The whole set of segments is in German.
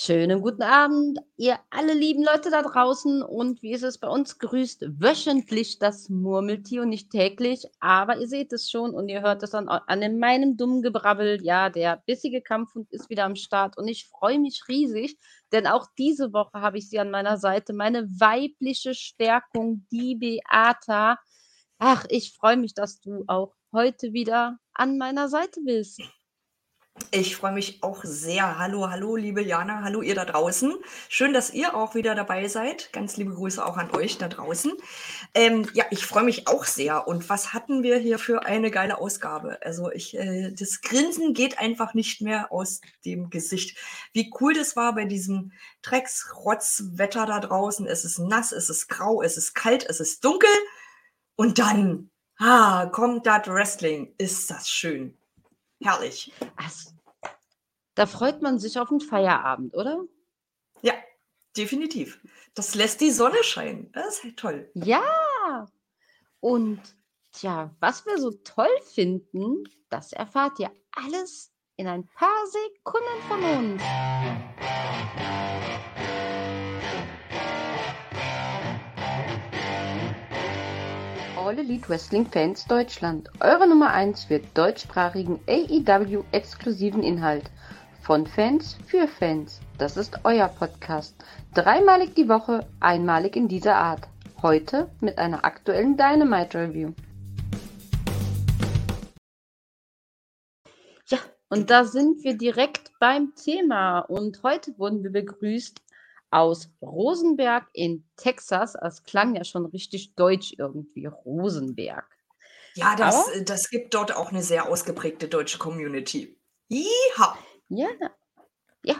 Schönen guten Abend, ihr alle lieben Leute da draußen. Und wie ist es bei uns? Grüßt wöchentlich das Murmeltier und nicht täglich. Aber ihr seht es schon und ihr hört es an, an meinem dummen Gebrabbel. Ja, der bissige Kampfhund ist wieder am Start und ich freue mich riesig, denn auch diese Woche habe ich sie an meiner Seite. Meine weibliche Stärkung, die Beata. Ach, ich freue mich, dass du auch heute wieder an meiner Seite bist. Ich freue mich auch sehr. Hallo, hallo, liebe Jana, hallo ihr da draußen. Schön, dass ihr auch wieder dabei seid. Ganz liebe Grüße auch an euch da draußen. Ähm, ja, ich freue mich auch sehr. Und was hatten wir hier für eine geile Ausgabe? Also ich, äh, das Grinsen geht einfach nicht mehr aus dem Gesicht. Wie cool das war bei diesem Drecksrotzwetter da draußen. Es ist nass, es ist grau, es ist kalt, es ist dunkel. Und dann, ah, kommt das Wrestling. Ist das schön. Herrlich. Also, da freut man sich auf 'n Feierabend, oder? Ja, definitiv. Das lässt die Sonne scheinen. Das ist halt toll. Ja. Und tja, was wir so toll finden, das erfahrt ihr alles in ein paar Sekunden von uns. All Elite Wrestling Fans Deutschland. Eure Nummer 1 für deutschsprachigen AEW-exklusiven Inhalt. Von Fans für Fans. Das ist euer Podcast. Dreimalig die Woche, einmalig in dieser Art. Heute mit einer aktuellen Dynamite Review. Ja, und da sind wir direkt beim Thema. Und heute wurden wir begrüßt aus Rosenberg in Texas. Das klang ja schon richtig deutsch irgendwie, Rosenberg. Ja, das, Aber, das gibt dort auch eine sehr ausgeprägte deutsche Community. Iha. Ja, ja.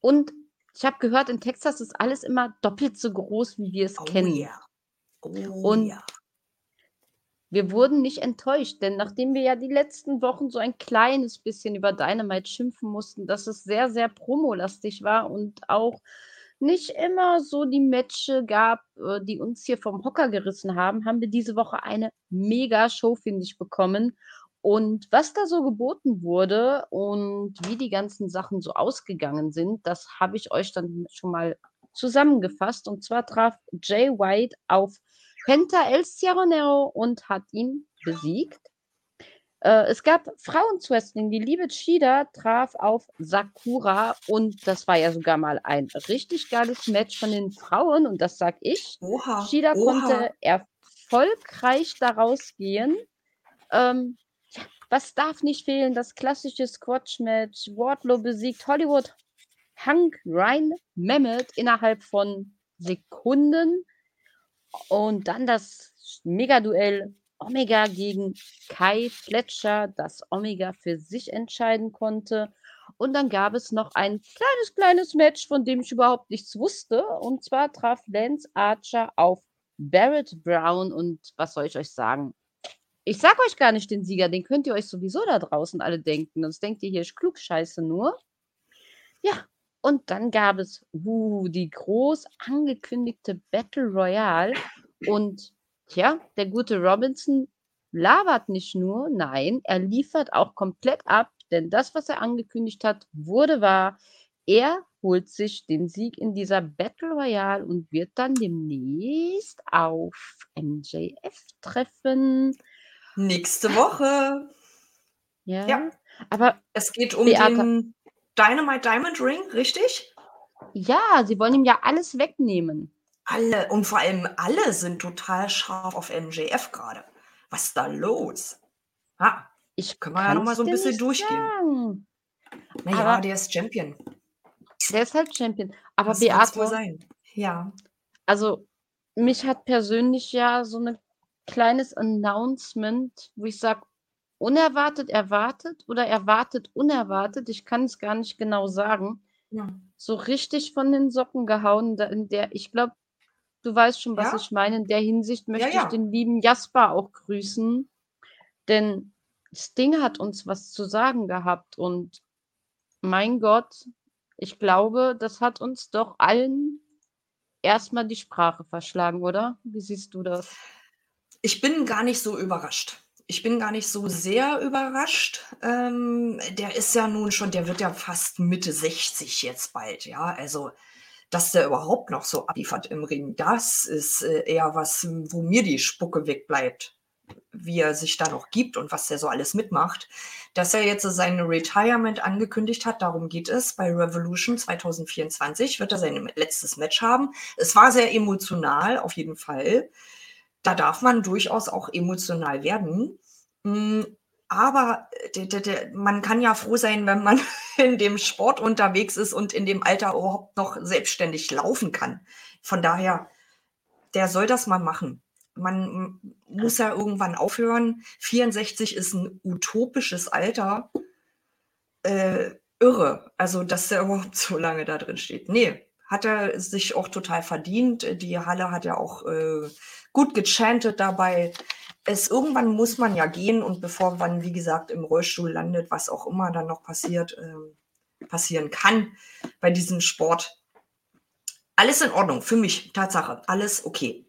Und ich habe gehört, in Texas ist alles immer doppelt so groß, wie wir es oh, kennen. Ja. Oh, Und ja. wir wurden nicht enttäuscht, denn nachdem wir ja die letzten Wochen so ein kleines bisschen über Dynamite schimpfen mussten, dass es sehr, sehr promolastig war und auch nicht immer so die Matches gab, äh, die uns hier vom Hocker gerissen haben, haben wir diese Woche eine Mega-Show, finde ich, bekommen. Und was da so geboten wurde und wie die ganzen Sachen so ausgegangen sind, das habe ich euch dann schon mal zusammengefasst. Und zwar traf Jay White auf Penta El Ciaronero und hat ihn besiegt. Äh, es gab Frauenwrestling. Die liebe Chida traf auf Sakura und das war ja sogar mal ein richtig geiles Match von den Frauen und das sag ich. Oha, Shida oha. konnte erfolgreich daraus gehen. Ähm, was darf nicht fehlen? Das klassische Squash-Match. Wardlow besiegt Hollywood Hank Ryan Mehmet innerhalb von Sekunden. Und dann das Mega-Duell Omega gegen Kai Fletcher, das Omega für sich entscheiden konnte. Und dann gab es noch ein kleines, kleines Match, von dem ich überhaupt nichts wusste. Und zwar traf Lance Archer auf Barrett Brown. Und was soll ich euch sagen? Ich sag euch gar nicht den Sieger, den könnt ihr euch sowieso da draußen alle denken. Sonst denkt ihr hier, ich klug scheiße nur. Ja, und dann gab es uh, die groß angekündigte Battle Royale. Und Tja, der gute Robinson labert nicht nur, nein, er liefert auch komplett ab, denn das, was er angekündigt hat, wurde wahr. Er holt sich den Sieg in dieser Battle Royale und wird dann demnächst auf MJF treffen. Nächste Woche. Ja, ja. aber es geht um Beata, den Dynamite Diamond Ring, richtig? Ja, sie wollen ihm ja alles wegnehmen. Alle und vor allem alle sind total scharf auf MJF gerade. Was ist da los? Ha, Ich können wir ja noch mal so ein bisschen durchgehen. Naja, Aber der ist Champion. der ist halt Champion. Aber Was soll's wohl Beate, sein? Ja. also mich hat persönlich ja so ein kleines Announcement, wo ich sage, unerwartet erwartet oder erwartet unerwartet, ich kann es gar nicht genau sagen, Ja. so richtig von den Socken gehauen, in der ich glaube, Du weißt schon, was Ja. ich meine. In der Hinsicht möchte ich ja. den lieben Jasper auch grüßen, denn Sting hat uns was zu sagen gehabt und mein Gott, ich glaube, das hat uns doch allen erstmal die Sprache verschlagen, oder? Wie siehst du das? Ich bin gar nicht so überrascht. ich bin gar nicht so sehr überrascht. Ähm, der ist ja nun schon, der wird ja fast Mitte 60 jetzt bald, ja. Also, dass der überhaupt noch so abliefert im Ring, das ist äh, eher was, wo mir die Spucke wegbleibt, wie er sich da noch gibt und was der so alles mitmacht. Dass er jetzt sein Retirement angekündigt hat, darum geht es. Bei Revolution 2024 wird er sein letztes Match haben. Es war sehr emotional, auf jeden Fall da darf man durchaus auch emotional werden. Aber äh, man kann ja froh sein, wenn man in dem Sport unterwegs ist und in dem Alter überhaupt noch selbstständig laufen kann. Von daher, der soll das mal machen. Man muss ja irgendwann aufhören. 64 ist ein utopisches Alter. Äh, irre. Also, dass der überhaupt so lange da drin steht. Nee, hat er sich auch total verdient. Die Halle hat ja auch äh, gut gechantet dabei. Es irgendwann muss man ja gehen und bevor man, wie gesagt, im Rollstuhl landet, was auch immer dann noch passiert, äh, passieren kann bei diesem Sport. Alles in Ordnung, für mich, Tatsache, alles okay.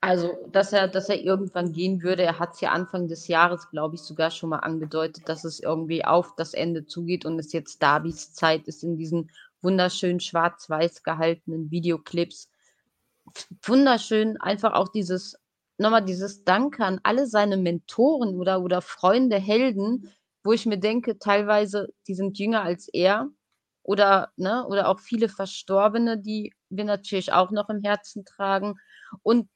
Also, dass er, dass er irgendwann gehen würde, er hat es ja Anfang des Jahres, glaube ich, sogar schon mal angedeutet, dass es irgendwie auf das Ende zugeht und es jetzt Darbys Zeit ist in diesen wunderschön schwarz-weiß gehaltenen Videoclips. Wunderschön einfach auch dieses nochmal dieses Danke an alle seine Mentoren oder oder Freunde, Helden, wo ich mir denke, teilweise, die sind jünger als er oder ne, oder auch viele Verstorbene, die wir natürlich auch noch im Herzen tragen. Und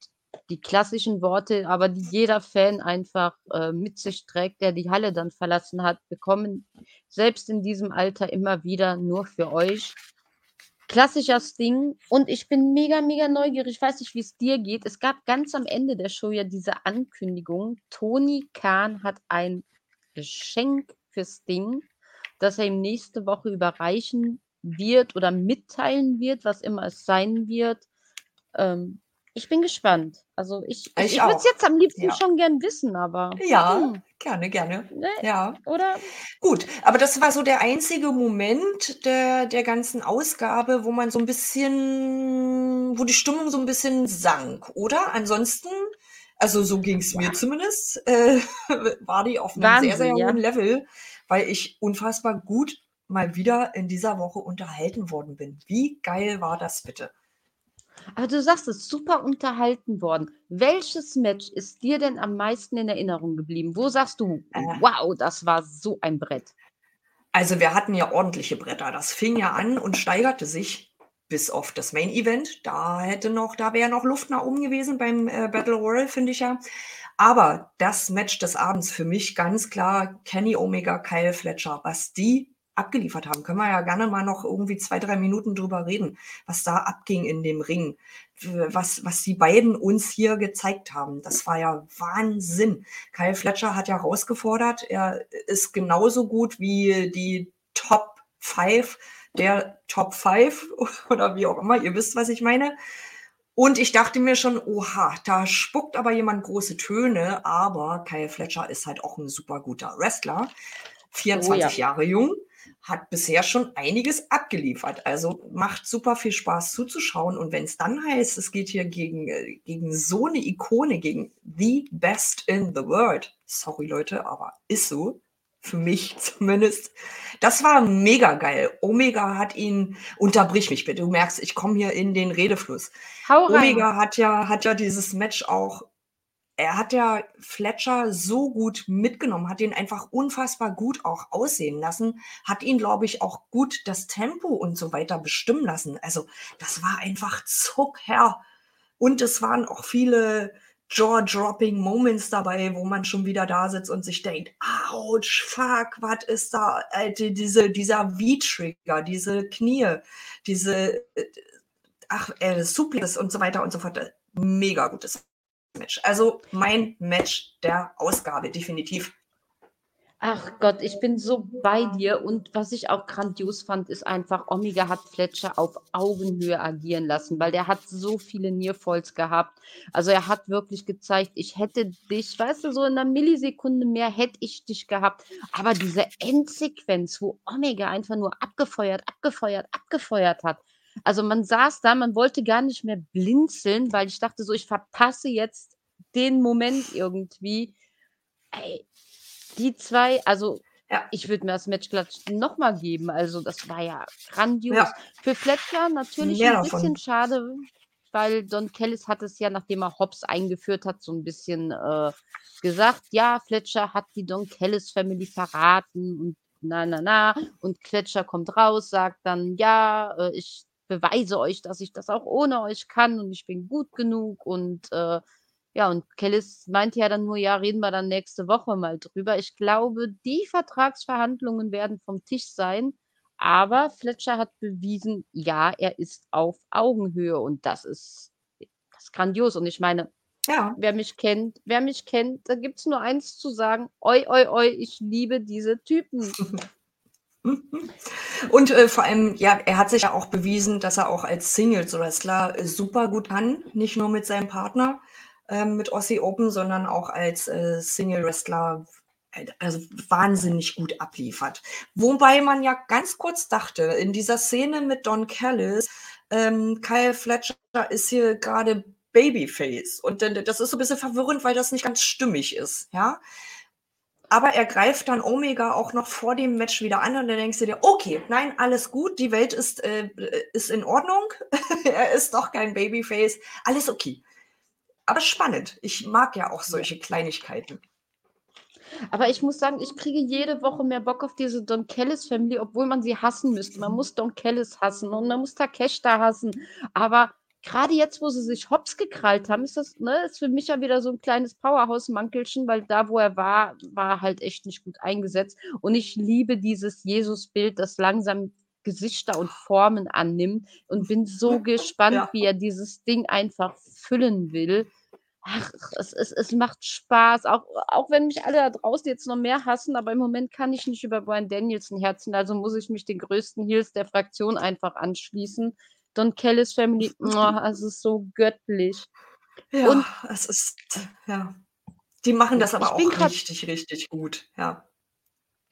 die klassischen Worte, aber die jeder Fan einfach, äh, mit sich trägt, der die Halle dann verlassen hat. Wir kommen selbst in diesem Alter immer wieder nur für euch klassischer Sting und ich bin mega, mega neugierig. Ich weiß nicht, wie es dir geht. Es gab ganz am Ende der Show ja diese Ankündigung. Tony Khan hat ein Geschenk für Sting, das er ihm nächste Woche überreichen wird oder mitteilen wird, was immer es sein wird. Ähm, ich bin gespannt. Also ich, ich, ich würde es jetzt am liebsten ja. schon gern wissen, aber. Ja, hm. gerne, gerne. Ne? Ja. Oder? Gut, aber das war so der einzige Moment der, der ganzen Ausgabe, wo man so ein bisschen, wo die Stimmung so ein bisschen sank, oder? Ansonsten, also so ging es ja. mir zumindest, äh, war die auf einem Wahnsinn, sehr, sehr hohen Level, weil ich unfassbar gut mal wieder in dieser Woche unterhalten worden bin. Wie geil war das bitte? Aber du sagst es, super unterhalten worden. Welches Match ist dir denn am meisten in Erinnerung geblieben? Wo sagst du, äh. wow, das war so ein Brett? Also wir hatten ja ordentliche Bretter. Das fing ja an und steigerte sich bis auf das Main Event. Da hätte noch, da wäre noch Luft nach oben gewesen beim äh, Battle Royal, finde ich ja. Aber das Match des Abends für mich ganz klar Kenny Omega, Kyle Fletcher. Was die abgeliefert haben. Können wir ja gerne mal noch irgendwie zwei, drei Minuten drüber reden, was da abging in dem Ring, was, was die beiden uns hier gezeigt haben. Das war ja Wahnsinn. Kyle Fletcher hat ja herausgefordert, er ist genauso gut wie die Top 5 der Top 5 oder wie auch immer. Ihr wisst, was ich meine. Und ich dachte mir schon, oha, da spuckt aber jemand große Töne, aber Kyle Fletcher ist halt auch ein super guter Wrestler. 24 oh ja. Jahre jung hat bisher schon einiges abgeliefert. Also macht super viel Spaß zuzuschauen. Und wenn es dann heißt, es geht hier gegen, äh, gegen so eine Ikone, gegen the best in the world. Sorry Leute, aber ist so. Für mich zumindest. Das war mega geil. Omega hat ihn, unterbrich mich bitte, du merkst, ich komme hier in den Redefluss. Hau rein. Omega hat ja, hat ja dieses Match auch er hat ja Fletcher so gut mitgenommen, hat ihn einfach unfassbar gut auch aussehen lassen, hat ihn, glaube ich, auch gut das Tempo und so weiter bestimmen lassen. Also das war einfach Zucker. Und es waren auch viele Jaw-dropping Moments dabei, wo man schon wieder da sitzt und sich denkt, ouch, fuck, was ist da? Alter, diese, dieser V-Trigger, diese Knie, diese, äh, ach, äh, Suplex und so weiter und so fort. Mega gutes Match. Also mein Match der Ausgabe, definitiv. Ach Gott, ich bin so bei dir. Und was ich auch grandios fand, ist einfach, Omega hat Fletcher auf Augenhöhe agieren lassen, weil der hat so viele Nearfalls gehabt. Also er hat wirklich gezeigt, ich hätte dich, weißt du, so in einer Millisekunde mehr hätte ich dich gehabt. Aber diese Endsequenz, wo Omega einfach nur abgefeuert, abgefeuert, abgefeuert hat, also man saß da, man wollte gar nicht mehr blinzeln, weil ich dachte so, ich verpasse jetzt den Moment irgendwie. Ey, die zwei, also Ja. ich würde mir das Match glatt noch mal geben. Also, das war ja grandios. Ja. Für Fletcher natürlich Mehr ein davon. bisschen schade, weil Don Callis hat es ja, nachdem er Hobbs eingeführt hat, so ein bisschen äh, gesagt, ja, Fletcher hat die Don Callis Family verraten und na, na, na. Und Fletcher kommt raus, sagt dann, ja, äh, ich beweise euch, dass ich das auch ohne euch kann und ich bin gut genug und äh, ja, und Kellis meinte ja dann nur, ja, reden wir dann nächste Woche mal drüber. Ich glaube, die Vertragsverhandlungen werden vom Tisch sein, aber Fletcher hat bewiesen, ja, er ist auf Augenhöhe und das ist, das ist grandios. Und ich meine, Ja. wer mich kennt, wer mich kennt, da gibt es nur eins zu sagen, oi, oi, oi, ich liebe diese Typen. Und äh, vor allem, ja, er hat sich ja auch bewiesen, dass er auch als Singles-Wrestler äh, super gut kann. Nicht nur mit seinem Partner, ähm, mit Aussie Open, sondern auch als äh, Single-Wrestler äh, also wahnsinnig gut abliefert. Wobei man ja ganz kurz dachte, in dieser Szene mit Don Callis, ähm, Kyle Fletcher ist hier gerade Babyface. Und das ist so ein bisschen verwirrend, weil das nicht ganz stimmig ist, ja. Aber er greift dann Omega auch noch vor dem Match wieder an und dann denkst du dir, okay, nein, alles gut, die Welt ist, äh, ist in Ordnung. er ist doch kein Babyface, alles okay. Aber spannend. Ich mag ja auch solche Kleinigkeiten. Aber ich muss sagen, ich kriege jede Woche mehr Bock auf diese Don Kellis Family, obwohl man sie hassen müsste. Man muss Don Kellis hassen und man muss Takeshita hassen. Aber gerade jetzt, wo sie sich hops gekrallt haben, ist das, ne, ist für mich ja wieder so ein kleines Powerhouse-Mankelchen, weil da, wo er war, war er halt echt nicht gut eingesetzt. Und ich liebe dieses Jesus-Bild, das langsam Gesichter und Formen annimmt und bin so gespannt, Ja. wie er dieses Ding einfach füllen will. Ach, es, es, es macht Spaß, auch, auch wenn mich alle da draußen jetzt noch mehr hassen, aber im Moment kann ich nicht über Brian Danielson herziehen, also muss ich mich den größten Heels der Fraktion einfach anschließen. Don Kellis Family, oh, es ist so göttlich. Ja, Und- es ist, ja. Die machen das aber auch richtig, richtig gut. Ja.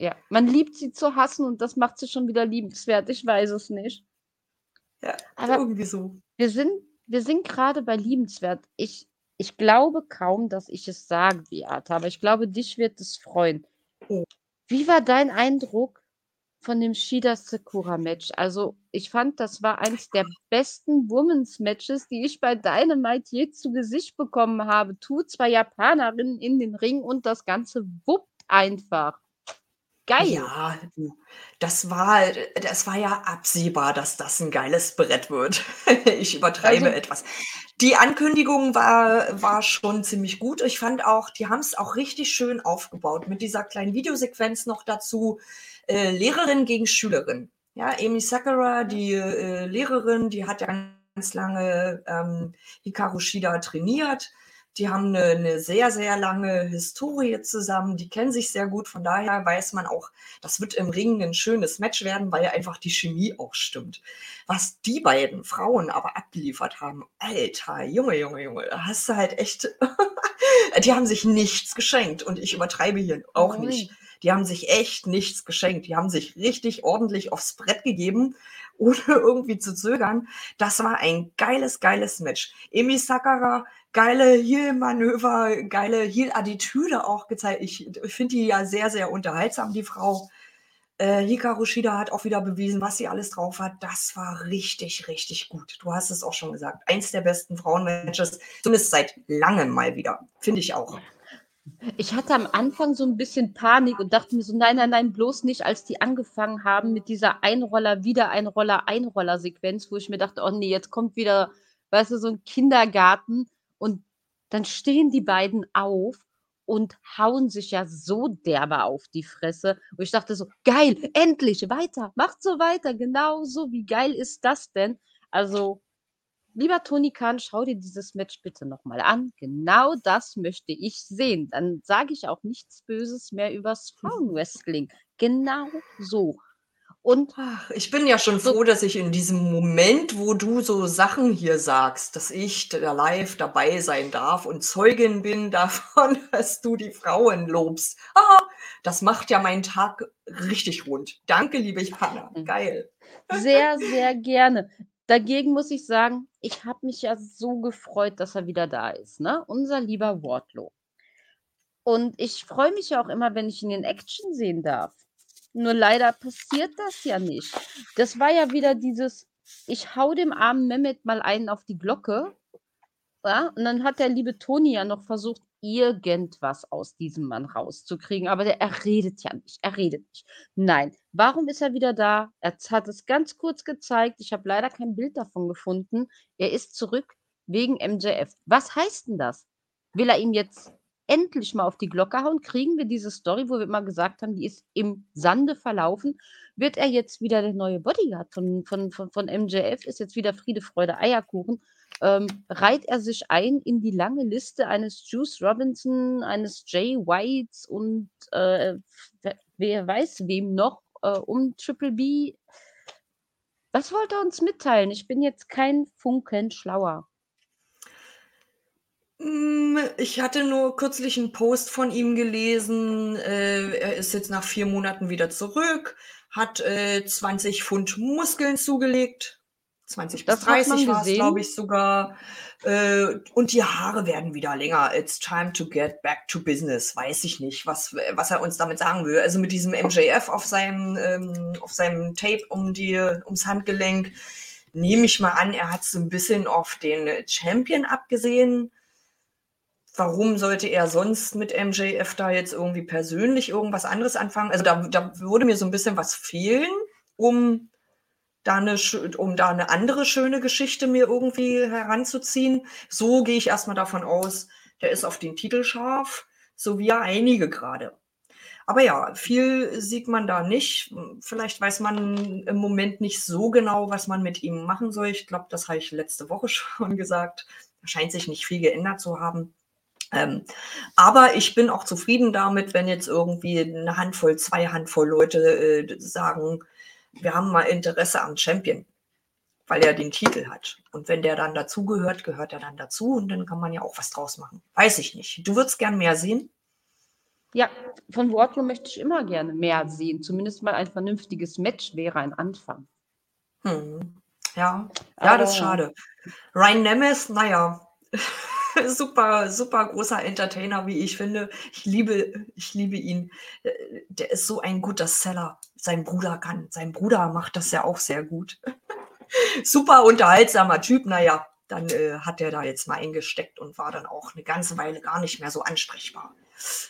Ja, man liebt sie zu hassen und das macht sie schon wieder liebenswert. Ich weiß es nicht. ja Aber irgendwie so. wir sind, wir sind gerade bei liebenswert. Ich, ich glaube kaum, dass ich es sage, Beate, aber ich glaube, dich wird es freuen. Oh. Wie war dein Eindruck von dem Shida Sakura Match? Also, ich fand, das war eins der besten Women's Matches, die ich bei Dynamite je zu Gesicht bekommen habe. Tu zwei Japanerinnen in den Ring und das Ganze wuppt einfach. Geil. Ja, das war, das war ja absehbar, dass das ein geiles Brett wird. Ich übertreibe Also- etwas. Die Ankündigung war, war schon ziemlich gut. Ich fand auch, die haben es auch richtig schön aufgebaut mit dieser kleinen Videosequenz noch dazu. Äh, Lehrerin gegen Schülerin. Ja, Amy Sakura, die äh, Lehrerin, die hat ja ganz lange ähm, Hikaru Shida trainiert. Die haben eine, eine sehr, sehr lange Historie zusammen. Die kennen sich sehr gut. Von daher weiß man auch, das wird im Ring ein schönes Match werden, weil einfach die Chemie auch stimmt. Was die beiden Frauen aber abgeliefert haben, Alter, Junge, Junge, Junge, da hast du halt echt, die haben sich nichts geschenkt und ich übertreibe hier auch Ui. nicht. Die haben sich echt nichts geschenkt. Die haben sich richtig ordentlich aufs Brett gegeben, ohne irgendwie zu zögern. Das war ein geiles, geiles Match. Emi Sakara, geile Heel-Manöver, geile Heel-Attitüde auch gezeigt. Ich finde die ja sehr, sehr unterhaltsam, die Frau. Äh, Hikaru Shida hat auch wieder bewiesen, was sie alles drauf hat. Das war richtig, richtig gut. Du hast es auch schon gesagt. Eins der besten Frauenmatches, zumindest seit langem mal wieder. Finde ich auch. Ich hatte am Anfang so ein bisschen Panik und dachte mir so, nein, nein, nein, bloß nicht, als die angefangen haben mit dieser Einroller, wieder Einroller, Einroller-Sequenz, wo ich mir dachte, oh nee, jetzt kommt wieder, weißt du, so ein Kindergarten und dann stehen die beiden auf und hauen sich ja so derbe auf die Fresse. Und ich dachte so, geil, endlich, weiter, macht so weiter, genau so, wie geil ist das denn? Also, lieber Toni Kahn, schau dir dieses Match bitte nochmal an. Genau das möchte ich sehen. Dann sage ich auch nichts Böses mehr übers Frauenwrestling. Genau so. Und Ach, ich bin ja schon froh, dass ich in diesem Moment, wo du so Sachen hier sagst, dass ich da live dabei sein darf und Zeugin bin davon, dass du die Frauen lobst. Ah, das macht ja meinen Tag richtig rund. Danke, liebe Jana. Mhm. Geil. sehr, sehr gerne. Dagegen muss ich sagen, ich habe mich ja so gefreut, dass er wieder da ist, ne? Unser lieber Wardlow. Und ich freue mich ja auch immer, wenn ich ihn in Action sehen darf. Nur leider passiert das ja nicht. Das war ja wieder dieses, ich hau dem armen Mehmet mal einen auf die Glocke. Ja? Und dann hat der liebe Toni ja noch versucht, irgendwas aus diesem Mann rauszukriegen. Aber der, er redet ja nicht. Er redet nicht. Nein. Warum ist er wieder da? Er hat es ganz kurz gezeigt. Ich habe leider kein Bild davon gefunden. Er ist zurück wegen MJF. Was heißt denn das? Will er ihm jetzt endlich mal auf die Glocke hauen? Kriegen wir diese Story, wo wir immer gesagt haben, die ist im Sande verlaufen? Wird er jetzt wieder der neue Bodyguard von, von, von, von MJF? Ist jetzt wieder Friede, Freude, Eierkuchen? Ähm, reiht er sich ein in die lange Liste eines Juice Robinson, eines Jay Whites und äh, wer weiß wem noch äh, um Triple B. Was wollte er uns mitteilen? Ich bin jetzt kein Funken schlauer. Hm, ich hatte nur kürzlich einen Post von ihm gelesen. Äh, er ist jetzt nach vier Monaten wieder zurück, hat äh, 20 Pfund Muskeln zugelegt. 20 bis 30 war es, glaube ich, sogar. Äh, und die Haare werden wieder länger. It's time to get back to business. Weiß ich nicht, was, was er uns damit sagen will. Also mit diesem MJF auf seinem, ähm, auf seinem Tape um die, ums Handgelenk nehme ich mal an, er hat so ein bisschen auf den Champion abgesehen. Warum sollte er sonst mit MJF da jetzt irgendwie persönlich irgendwas anderes anfangen? Also da, da würde mir so ein bisschen was fehlen, um da eine, um da eine andere schöne Geschichte mir irgendwie heranzuziehen. So gehe ich erstmal davon aus, der ist auf den Titel scharf, so wie ja einige gerade. Aber ja, viel sieht man da nicht. Vielleicht weiß man im Moment nicht so genau, was man mit ihm machen soll. Ich glaube, das habe ich letzte Woche schon gesagt. Scheint sich nicht viel geändert zu haben. Ähm, aber ich bin auch zufrieden damit, wenn jetzt irgendwie eine Handvoll, zwei Handvoll Leute äh, sagen, wir haben mal Interesse am Champion, weil er den Titel hat. Und wenn der dann dazugehört, gehört er dann dazu und dann kann man ja auch was draus machen. Weiß ich nicht. Du würdest gern mehr sehen? Ja, von Wardlow möchte ich immer gerne mehr sehen. Zumindest mal ein vernünftiges Match wäre ein Anfang. Hm. Ja, ja, das ist schade. Ryan Nemes, naja, super, super großer Entertainer, wie ich finde. Ich liebe, ich liebe ihn. Äh, der ist so ein guter Seller. Sein Bruder kann, sein Bruder macht das ja auch sehr gut. super unterhaltsamer Typ. Naja, dann äh, hat er da jetzt mal eingesteckt und war dann auch eine ganze Weile gar nicht mehr so ansprechbar.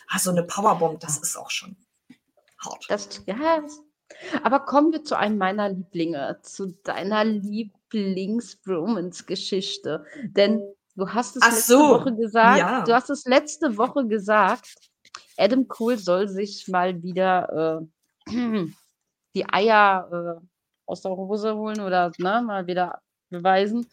Also eine Powerbomb, das ist auch schon hart. Das, ja, aber kommen wir zu einem meiner Lieblinge, zu deiner Lieblings-Bromance-Geschichte. Denn Du hast es Ach letzte so, Woche gesagt. ja. Du hast es letzte Woche gesagt. Adam Cole soll sich mal wieder äh, die Eier äh, aus der Hose holen oder ne, mal wieder beweisen.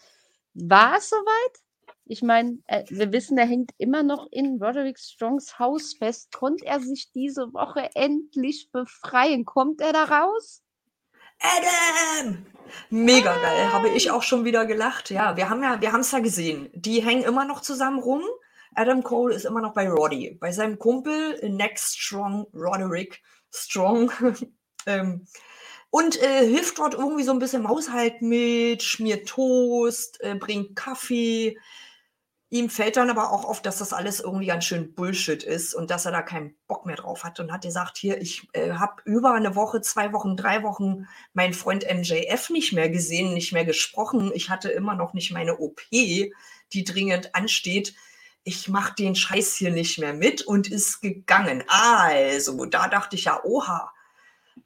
War es soweit? Ich meine, äh, wir wissen, er hängt immer noch in Roderick Strongs Haus fest. Konnte er sich diese Woche endlich befreien? Kommt er da raus? Adam! Mega geil, habe ich auch schon wieder gelacht. Ja, wir haben ja, wir haben es ja gesehen. Die hängen immer noch zusammen rum. Adam Cole ist immer noch bei Roddy, bei seinem Kumpel Next Strong Roderick Strong. ähm, und äh, hilft dort irgendwie so ein bisschen im Haushalt mit, schmiert Toast, äh, bringt Kaffee, Ihm fällt dann aber auch auf, dass das alles irgendwie ganz schön Bullshit ist und dass er da keinen Bock mehr drauf hat und hat gesagt, hier, ich äh, habe über eine Woche, zwei Wochen, drei Wochen meinen Freund MJF nicht mehr gesehen, nicht mehr gesprochen. Ich hatte immer noch nicht meine OP, die dringend ansteht. Ich mache den Scheiß hier nicht mehr mit und ist gegangen. Also, da dachte ich ja, oha.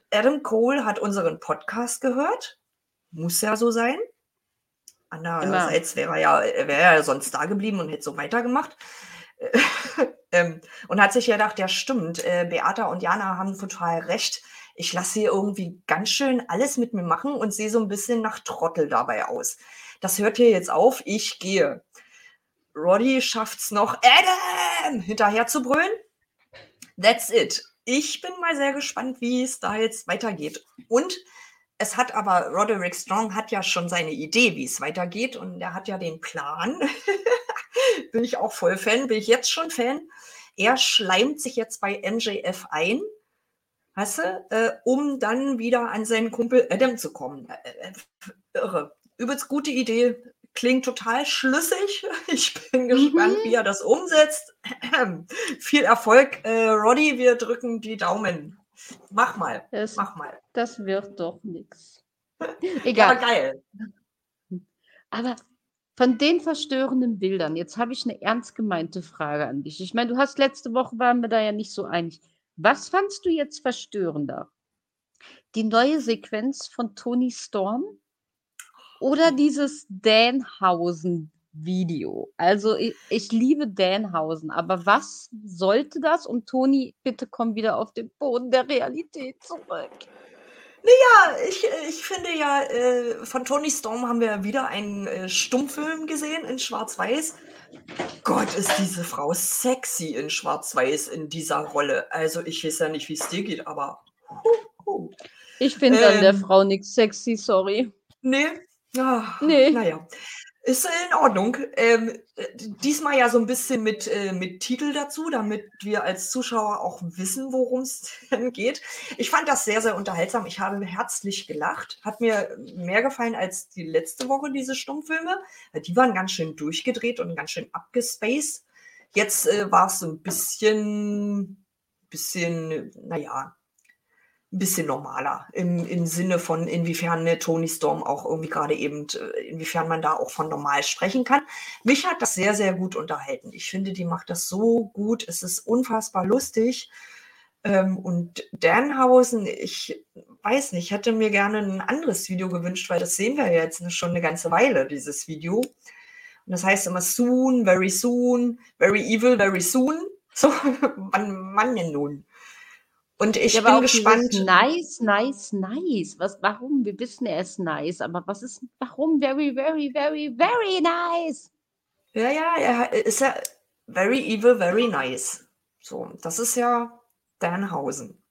Adam Cole hat unseren Podcast gehört. Muss ja so sein. Andererseits wäre er ja, wäre ja sonst da geblieben und hätte so weitergemacht. ähm, und hat sich gedacht, ja stimmt, äh, Beata und Jana haben total recht. Ich lasse hier irgendwie ganz schön alles mit mir machen und sehe so ein bisschen nach Trottel dabei aus. Das hört hier jetzt auf, ich gehe. Roddy schafft's noch, Adam hinterher zu brüllen. That's it. Ich bin mal sehr gespannt, wie es da jetzt weitergeht. Und es hat aber, Roderick Strong hat ja schon seine Idee, wie es weitergeht und er hat ja den Plan. bin ich auch voll Fan, bin ich jetzt schon Fan. Er schleimt sich jetzt bei MJF ein, weißt du, äh, um dann wieder an seinen Kumpel Adam zu kommen. Äh, äh, irre. übelst gute Idee. Klingt total schlüssig. Ich bin gespannt, Mhm. wie er das umsetzt. Viel Erfolg, äh, Roddy. Wir drücken die Daumen. Mach mal, Es, mach mal. das wird doch. Ja, Egal. geil. Aber von den verstörenden Bildern, jetzt habe ich eine ernst gemeinte Frage an dich. Ich meine, du hast letzte Woche waren wir da ja nicht so einig. Was fandst du jetzt verstörender? Die neue Sequenz von Tony Storm oder dieses Danhausen-Video? Also ich, ich liebe Danhausen, aber was sollte das? Und Toni, bitte komm wieder auf den Boden der Realität zurück. Ja, ich, ich finde ja, äh, von Tony Storm haben wir wieder einen äh, Stummfilm gesehen in Schwarz-Weiß. Gott, ist diese Frau sexy in Schwarz-Weiß in dieser Rolle. Also ich weiß ja nicht, wie es dir geht, aber. Ich finde an der Ähm. Frau nichts sexy, sorry. nee, ja, Nee. naja. Ist in Ordnung. Ähm, äh, diesmal ja so ein bisschen mit, äh, mit Titel dazu, damit wir als Zuschauer auch wissen, worum es denn geht. Ich fand das sehr, sehr unterhaltsam. Ich habe herzlich gelacht. Hat mir mehr gefallen als die letzte Woche, diese Stummfilme. Die waren ganz schön durchgedreht und ganz schön abgespaced. Jetzt äh, war es so ein bisschen, bisschen, naja, ein bisschen normaler im, im Sinne von, inwiefern ne, Tony Storm auch irgendwie gerade eben, äh, inwiefern man da auch von normal sprechen kann. Mich hat das sehr, sehr gut unterhalten. Ich finde, die macht das so gut. Es ist unfassbar lustig. Ähm, und Danhausen, ich weiß nicht, ich hätte mir gerne ein anderes Video gewünscht, weil das sehen wir jetzt schon eine ganze Weile, dieses Video. Und das heißt immer soon, very soon, very evil, very soon. So, wann, wann denn nun? Und ich Ja, bin gespannt. Nice, nice, nice. Was, warum? Wir wissen, er ist nice, aber was ist, warum very, very, very, very nice? Ja, ja, er ist ja very evil, very nice. So, das ist ja Danhausen.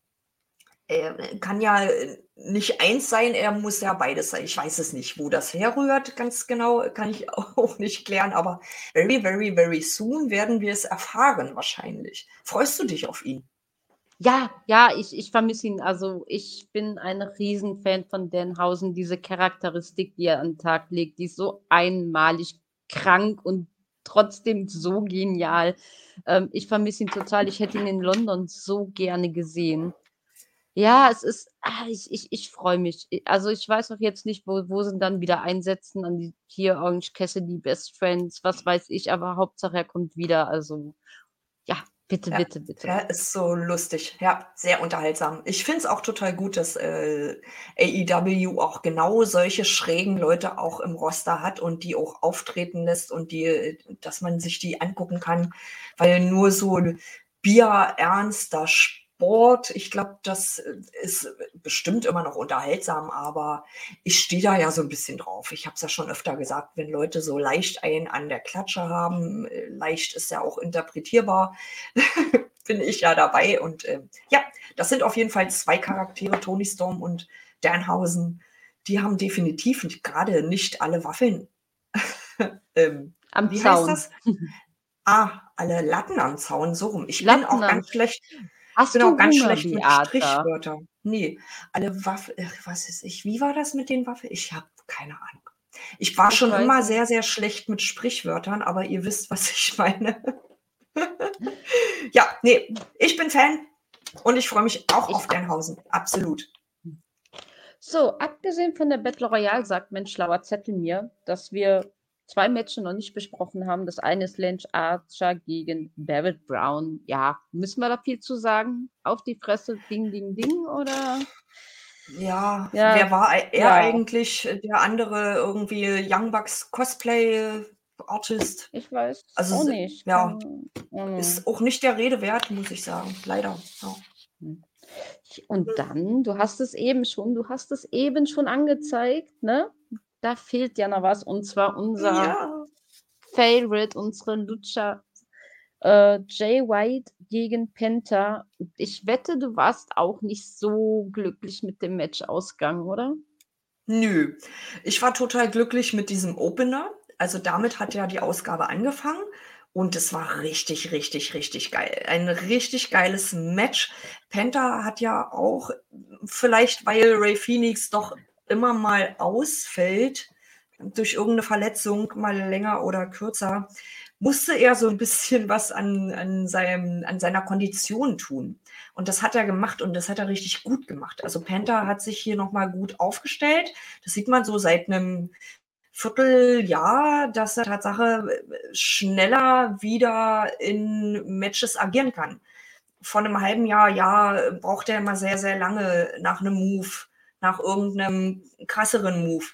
Er kann ja nicht eins sein, er muss ja beides sein. Ich weiß es nicht, wo das herrührt, ganz genau, kann ich auch nicht klären, aber very, very, very soon werden wir es erfahren, wahrscheinlich. Freust du dich auf ihn? Ja, ja, ich, ich vermisse ihn. Also ich bin ein Riesenfan von Danhausen. Diese Charakteristik, die er an den Tag legt, die ist so einmalig krank und trotzdem so genial. Ähm, ich vermisse ihn total. Ich hätte ihn in London so gerne gesehen. Ja, es ist, ah, ich, ich, ich freue mich. Also ich weiß auch jetzt nicht, wo, wo sie dann wieder einsetzen, an die hier Orange Cassidy, Best Friends, was weiß ich, aber Hauptsache er kommt wieder. Also bitte, Ja, bitte, bitte. Er ist so lustig, ja, sehr unterhaltsam. Ich finde es auch total gut, dass äh, AEW auch genau solche schrägen Leute auch im Roster hat und die auch auftreten lässt und die, dass man sich die angucken kann, weil nur so ein bierernster Sport, ich glaube, das ist bestimmt immer noch unterhaltsam, aber ich stehe da ja so ein bisschen drauf. Ich habe es ja schon öfter gesagt, wenn Leute so leicht einen an der Klatsche haben, äh, leicht ist ja auch interpretierbar, bin ich ja dabei. Und ähm, ja, das sind auf jeden Fall zwei Charaktere, Tony Storm und Danhausen. Die haben definitiv gerade nicht alle Waffeln. ähm, Am wie heißt Zaun. das? Ah, alle Latten am Zaun, so rum. Ich bin Latten auch am ganz schlecht, Hast bin du auch ganz Hunger, schlecht mit Beata? Strichwörtern. Nee, alle Waffeln, was ist ich, wie war das mit den Waffeln? Ich habe keine Ahnung. Ich war schon immer sehr, sehr schlecht mit Sprichwörtern, aber ihr wisst, was ich meine. ja, nee, ich bin Fan und ich freue mich auch Ich auf Danhausen. Absolut. So, abgesehen von der Battle Royale sagt mein schlauer Zettel mir, dass wir zwei Matches noch nicht besprochen haben. Das eine ist Lance Archer gegen Barrett Brown. Ja, müssen wir da viel zu sagen? Auf die Fresse, ding, ding, ding, oder? Ja, Ja, wer war ei- er ja. eigentlich? Der andere irgendwie Young Bucks Cosplay Artist. Ich weiß Also auch nicht. ja, Ahnung. Ist auch nicht der Rede wert, muss ich sagen. Leider. Ja. Und dann, du hast es eben schon, du hast es eben schon angezeigt, ne? Da fehlt ja noch was, und zwar unser ja. Favorite, unsere Lutscher äh, Jay White gegen Penta. Ich wette, du warst auch nicht so glücklich mit dem Matchausgang, oder? Nö. Ich war total glücklich mit diesem Opener. Also damit hat ja die Ausgabe angefangen. Und es war richtig, richtig, richtig geil. Ein richtig geiles Match. Penta hat ja auch, vielleicht weil Ray Phoenix doch immer mal ausfällt, durch irgendeine Verletzung, mal länger oder kürzer, musste er so ein bisschen was an, an, seinem, an seiner Kondition tun. Und das hat er gemacht und das hat er richtig gut gemacht. Also Penta hat sich hier nochmal gut aufgestellt. Das sieht man so seit einem Vierteljahr, dass er Tatsache schneller wieder in Matches agieren kann. Vor einem halben Jahr, ja, braucht er immer sehr, sehr lange nach einem Move, nach irgendeinem krasseren Move.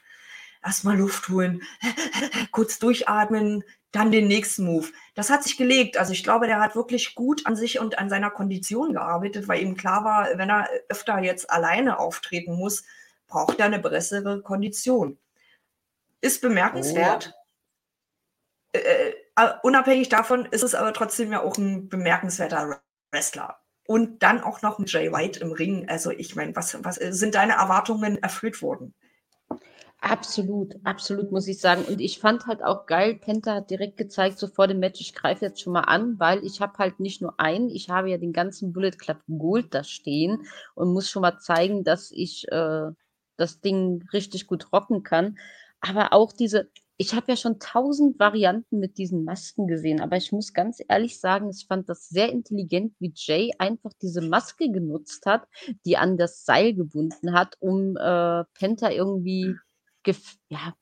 Erstmal Luft holen, kurz durchatmen, dann den nächsten Move. Das hat sich gelegt. Also ich glaube, der hat wirklich gut an sich und an seiner Kondition gearbeitet, weil ihm klar war, wenn er öfter jetzt alleine auftreten muss, braucht er eine bessere Kondition. Ist bemerkenswert. Oh. Äh, äh, unabhängig davon ist es aber trotzdem ja auch ein bemerkenswerter Wrestler. Und dann auch noch mit Jay White im Ring. Also ich meine, was, was sind deine Erwartungen erfüllt worden? Absolut, absolut, muss ich sagen. Und ich fand halt auch geil, Penta hat direkt gezeigt, so vor dem Match, ich greife jetzt schon mal an, weil ich habe halt nicht nur einen, ich habe ja den ganzen Bullet Club Gold da stehen und muss schon mal zeigen, dass ich äh, das Ding richtig gut rocken kann. Aber auch diese, ich habe ja schon tausend Varianten mit diesen Masken gesehen, aber ich muss ganz ehrlich sagen, ich fand das sehr intelligent, wie Jay einfach diese Maske genutzt hat, die an das Seil gebunden hat, um äh, Penta irgendwie ja,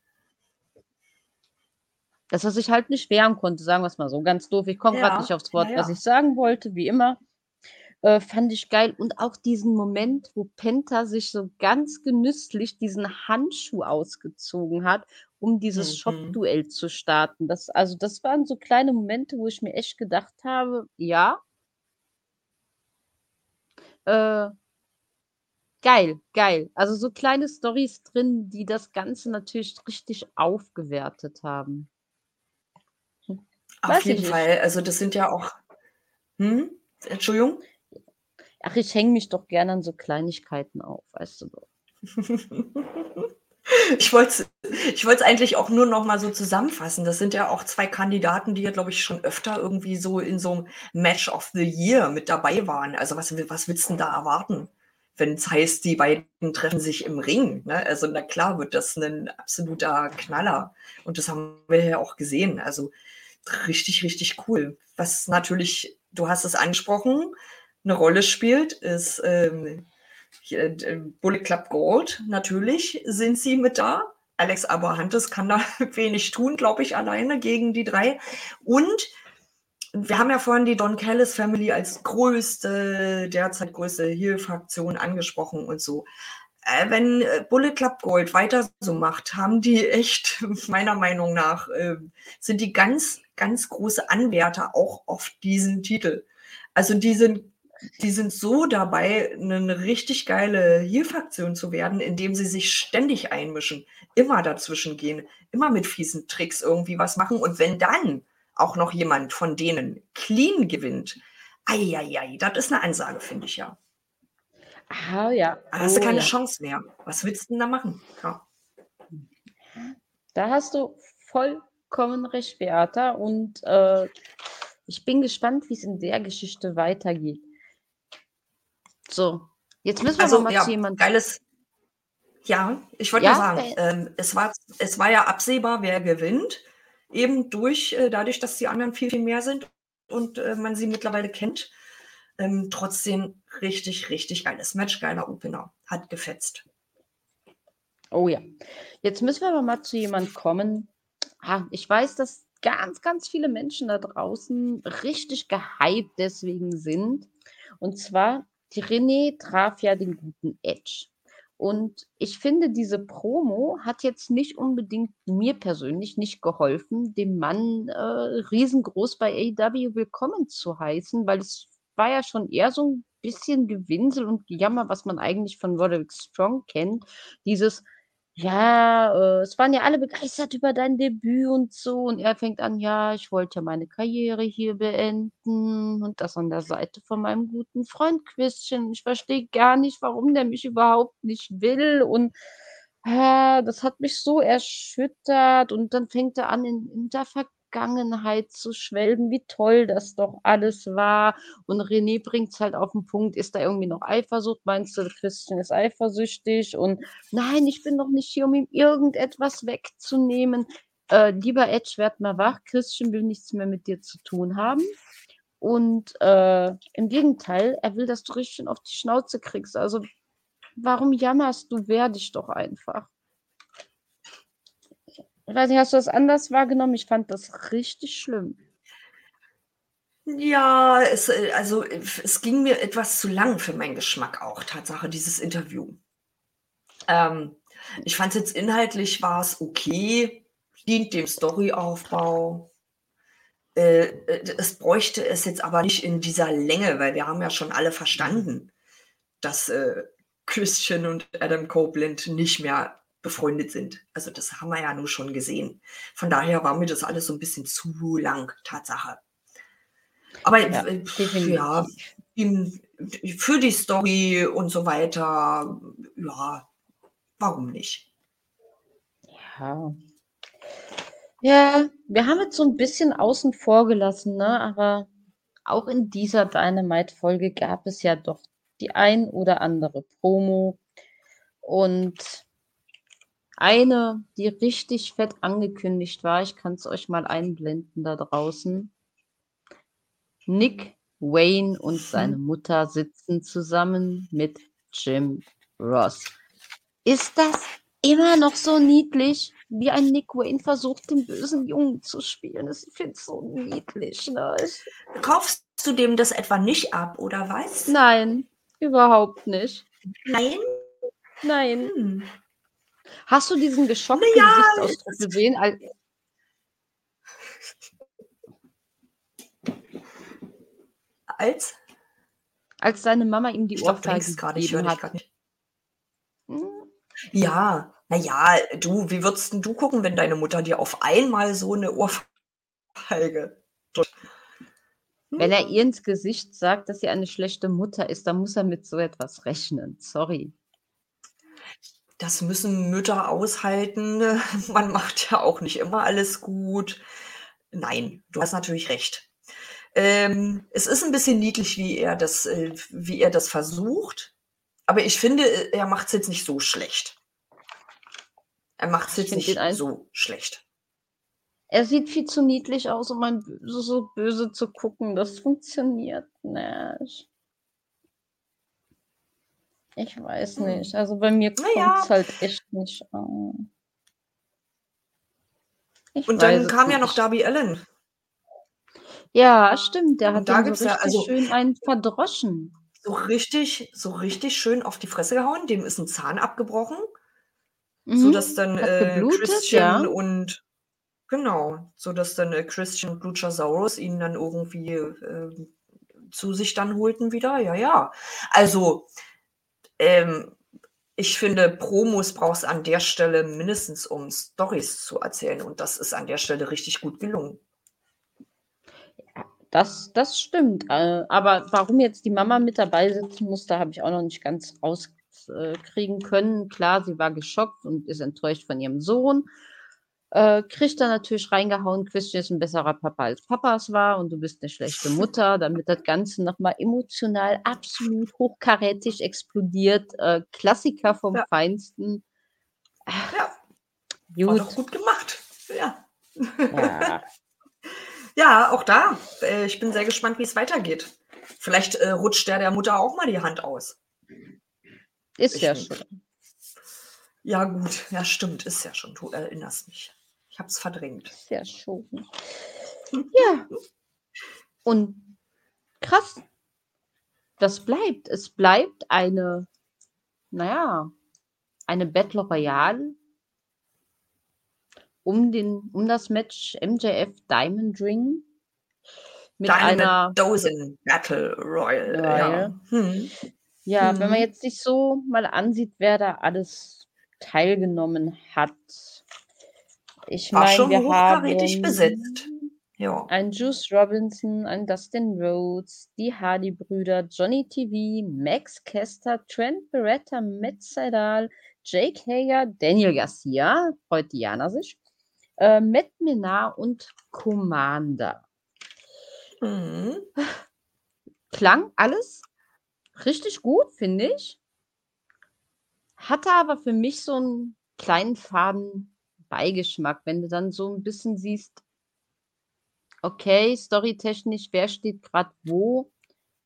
dass er sich halt nicht wehren konnte, sagen wir es mal so. Ganz doof. Ich komme ja, gerade nicht aufs Wort, ja, was ich sagen wollte, wie immer. Äh, fand ich geil. Und auch diesen Moment, wo Penta sich so ganz genüsslich diesen Handschuh ausgezogen hat, um dieses mhm. Shop-Duell zu starten. Das, also, das waren so kleine Momente, wo ich mir echt gedacht habe, ja. Äh, Geil, geil. Also so kleine Storys drin, die das Ganze natürlich richtig aufgewertet haben. Hm. Auf Weiß jeden Fall. Also das sind ja auch. Hm? Entschuldigung? Ach, ich hänge mich doch gerne an so Kleinigkeiten auf, weißt du doch. ich wollte es eigentlich auch nur noch mal so zusammenfassen. Das sind ja auch zwei Kandidaten, die ja, glaube ich, schon öfter irgendwie so in so einem Match of the Year mit dabei waren. Also was, was willst du denn da erwarten? wenn es heißt, die beiden treffen sich im Ring. Ne? Also na klar wird das ein absoluter Knaller. Und das haben wir ja auch gesehen. Also richtig, richtig cool. Was natürlich, du hast es angesprochen, eine Rolle spielt, ist ähm, äh, Bullet Club Gold. Natürlich sind sie mit da. Alex Abrahantes kann da wenig tun, glaube ich, alleine gegen die drei. Und wir haben ja vorhin die Don Callis Family als größte, derzeit größte Heal-Fraktion angesprochen und so. Äh, wenn äh, Bullet Club Gold weiter so macht, haben die echt, meiner Meinung nach, äh, sind die ganz, ganz große Anwärter auch auf diesen Titel. Also die sind, die sind so dabei, eine richtig geile Heal-Fraktion zu werden, indem sie sich ständig einmischen, immer dazwischen gehen, immer mit fiesen Tricks irgendwie was machen. Und wenn dann auch noch jemand von denen clean gewinnt, eieiei, das ist eine Ansage, finde ich ja. Ah, ja. Da hast du oh, keine ja. Chance mehr. Was willst du denn da machen? Ja. Da hast du vollkommen recht, Beata. Und äh, ich bin gespannt, wie es in der Geschichte weitergeht. So, jetzt müssen wir also, mal ja, zu jemandem. Geiles. Ja, ich wollte ja, sagen, äh, ähm, es, war, es war ja absehbar, wer gewinnt eben durch, äh, dadurch, dass die anderen viel, viel mehr sind und äh, man sie mittlerweile kennt. Ähm, trotzdem richtig, richtig geiles Match, geiler Opener. Hat gefetzt. Oh ja. Jetzt müssen wir aber mal zu jemand kommen. Ah, ich weiß, dass ganz, ganz viele Menschen da draußen richtig gehypt deswegen sind. Und zwar, die René traf ja den guten Edge. Und ich finde, diese Promo hat jetzt nicht unbedingt mir persönlich nicht geholfen, dem Mann äh, riesengroß bei AEW willkommen zu heißen, weil es war ja schon eher so ein bisschen Gewinsel und Gejammer, was man eigentlich von Roderick Strong kennt. Dieses, ja, äh, es waren ja alle begeistert über dein Debüt und so. Und er fängt an, ja, ich wollte ja meine Karriere hier beenden und das an der Seite von meinem guten Freund Christian. Ich verstehe gar nicht, warum der mich überhaupt nicht will. Und äh, das hat mich so erschüttert. Und dann fängt er an, in, in der Vergangenheit Vergangenheit zu schwelgen, wie toll das doch alles war. Und René bringt es halt auf den Punkt, ist da irgendwie noch Eifersucht? Meinst du, Christian ist eifersüchtig? Und nein, ich bin doch nicht hier, um ihm irgendetwas wegzunehmen. Äh, lieber Edge, werd mal wach, Christian will nichts mehr mit dir zu tun haben. Und äh, im Gegenteil, er will, dass du richtig auf die Schnauze kriegst. Also, warum jammerst du? Wehr dich doch einfach. Ich weiß nicht, hast du das anders wahrgenommen? Ich fand das richtig schlimm. Ja, es, also es ging mir etwas zu lang für meinen Geschmack auch, Tatsache, dieses Interview. Ähm, ich fand es jetzt inhaltlich war es okay, dient dem Storyaufbau. Äh, äh, es bräuchte es jetzt aber nicht in dieser Länge, weil wir haben ja schon alle verstanden, dass äh, Christian und Adam Copeland nicht mehr befreundet sind. Also das haben wir ja nur schon gesehen. Von daher war mir das alles so ein bisschen zu lang, Tatsache. Aber ja, äh, ja in, für die Story und so weiter, ja, warum nicht? Ja. Ja, wir haben jetzt so ein bisschen außen vor gelassen, ne? aber auch in dieser Dynamite-Folge gab es ja doch die ein oder andere Promo. Und eine, die richtig fett angekündigt war. Ich kann es euch mal einblenden da draußen. Nick Wayne und seine Mutter sitzen zusammen mit Jim Ross. Ist das immer noch so niedlich, wie ein Nick Wayne versucht, den bösen Jungen zu spielen? Ich finde es so niedlich. Ne? Ich Kaufst du dem das etwa nicht ab, oder was? Nein, überhaupt nicht. Nein? Nein. Hm. Hast du diesen geschockten ja, Gesichtsausdruck gesehen? Als als? Seine Mama ihm die Ohrfeige gegeben hat. Hm? Ja, naja, du, wie würdest du gucken, wenn deine Mutter dir auf einmal so eine Ohrfeige drückt? Wenn er hm? ihr ins Gesicht sagt, dass sie eine schlechte Mutter ist, dann muss er mit so etwas rechnen. Sorry das müssen Mütter aushalten. Man macht ja auch nicht immer alles gut. Nein, du hast natürlich recht. Ähm, es ist ein bisschen niedlich, wie er das, äh, wie er das versucht. Aber ich finde, er macht es jetzt nicht so schlecht. Er macht es jetzt nicht so schlecht. Er sieht viel zu niedlich aus, um ein so, so böse zu gucken. Das funktioniert nicht. Ich weiß hm. nicht. Also bei mir kommt es ja. halt echt nicht an. Ich Und dann kam ja noch Darby Allen. Ja, stimmt. Der hat da so richtig ja, also, schön einen verdroschen. So richtig, so richtig schön auf die Fresse gehauen. Dem ist ein Zahn abgebrochen. Mhm. Sodass dann äh, Christian ja. und genau, sodass dann äh, Christian und Luchasaurus ihn dann irgendwie äh, zu sich dann holten wieder. Ja, ja. Also ähm, ich finde, Promos brauchst an der Stelle mindestens, um Stories zu erzählen. Und das ist an der Stelle richtig gut gelungen. das, das stimmt. Äh, aber warum jetzt die Mama mit dabei sitzen muss, da habe ich auch noch nicht ganz rauskriegen können. Klar, sie war geschockt und ist enttäuscht von ihrem Sohn äh, kriegt er natürlich reingehauen, Christian ist ein besserer Papa als Papas war und du bist eine schlechte Mutter, damit das Ganze nochmal emotional absolut hochkarätig explodiert. Äh, Klassiker vom ja. Feinsten. Ja. Gut. War doch gut gemacht. Ja. Ja. ja, auch da. Äh, ich bin sehr gespannt, wie es weitergeht. Vielleicht äh, rutscht der der Mutter auch mal die Hand aus. Ist ich ja schon. Ja, gut. Ja, stimmt. Ist ja schon. Du erinnerst mich. Ich habe es verdrängt. Sehr schön. Ja. Und krass. Das bleibt. Es bleibt eine, naja, eine Battle Royale um, den, um das Match MJF Diamond Ring. Mit Diamond einer Dozen Battle Royale. Ja, hm. ja hm. wenn man jetzt sich so mal ansieht, wer da alles teilgenommen hat. Ich meine, wir haben besetzt. Ja. ein Juice Robinson, ein Dustin Rhodes, die Hardy-Brüder, Johnny TV, Max Kester, Trent Beretta, Matt Seidel, Jake Hager, Daniel Garcia, freut Diana sich, Äh, Matt Minar und Commander. Mhm. Klang alles richtig gut, finde ich. Hatte aber für mich so einen kleinen faden Beigeschmack, wenn du dann so ein bisschen siehst okay, storytechnisch, wer steht gerade wo,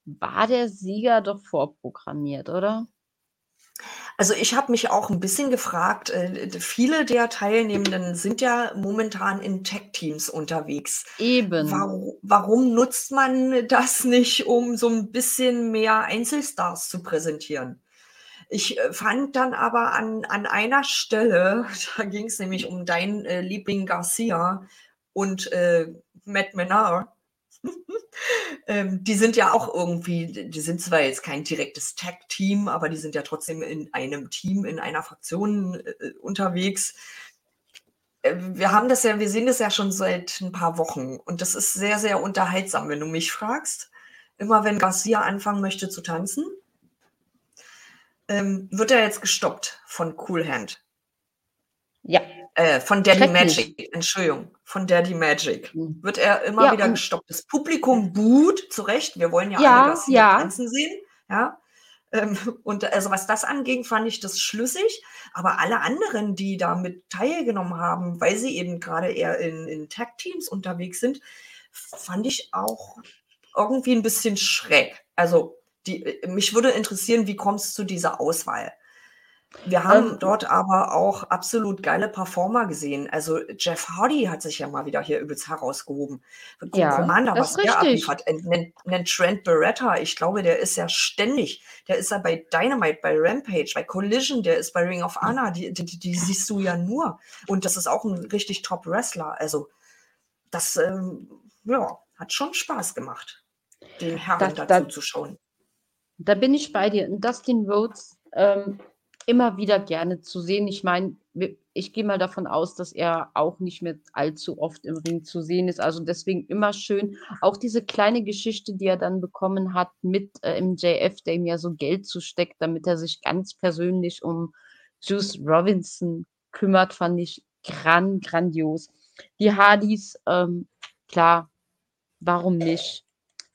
war der Sieger doch vorprogrammiert, oder? Also, ich habe mich auch ein bisschen gefragt, äh, viele der Teilnehmenden sind ja momentan in Tech-Teams unterwegs. Eben. Waru warum nutzt man das nicht, um so ein bisschen mehr Einzelstars zu präsentieren? Ich, äh, fand dann aber an an einer Stelle, da ging es nämlich um deinen, äh, Liebling Garcia und, äh, Matt Menard. ähm, die sind ja auch irgendwie, die sind zwar jetzt kein direktes Tag-Team, aber die sind ja trotzdem in einem Team, in einer Fraktion äh, unterwegs. Äh, wir haben das ja, wir sehen das ja schon seit ein paar Wochen und das ist sehr, sehr unterhaltsam, wenn du mich fragst. Immer wenn Garcia anfangen möchte zu tanzen, ähm, wird er jetzt gestoppt von Cool Hand. Ja. Äh, von Daddy Magic, Entschuldigung, von Daddy Magic. Mhm. Wird er immer ja, wieder gestoppt. Das Publikum buht, zu Recht. Wir wollen ja, ja alle das ja. tanzen sehen. Ja. Ähm, und also was das anging, fand ich das schlüssig. Aber alle anderen, die da mit teilgenommen haben, weil sie eben gerade eher in, in Tag-Teams unterwegs sind, fand ich auch irgendwie ein bisschen schräg. Also die, mich würde interessieren, wie kommt es zu dieser Auswahl? Wir haben Ähm dort aber auch absolut geile Performer gesehen. Also, Jeff Hardy hat sich ja mal wieder hier übelst herausgehoben. Ja, Commander, das was der richtig. abliefert, äh, 'nen 'nen Trent Beretta, ich glaube, der ist ja ständig der ist ja bei Dynamite, bei Rampage, bei Collision, der ist bei Ring of Honor, die die die siehst du ja nur. Und das ist auch ein richtig Top-Wrestler. Also, das, ähm, ja, hat schon Spaß gemacht, den Herren Das da da zuzuschauen. Da bin ich bei dir. Dustin Rhodes, ähm immer wieder gerne zu sehen. Ich meine, ich gehe mal davon aus, dass er auch nicht mehr allzu oft im Ring zu sehen ist. Also deswegen immer schön. Auch diese kleine Geschichte, die er dann bekommen hat mit äh, MJF, der ihm ja so Geld zusteckt, damit er sich ganz persönlich um Juice Robinson kümmert, fand ich gran, grandios. Die Hardys, ähm, klar, warum nicht?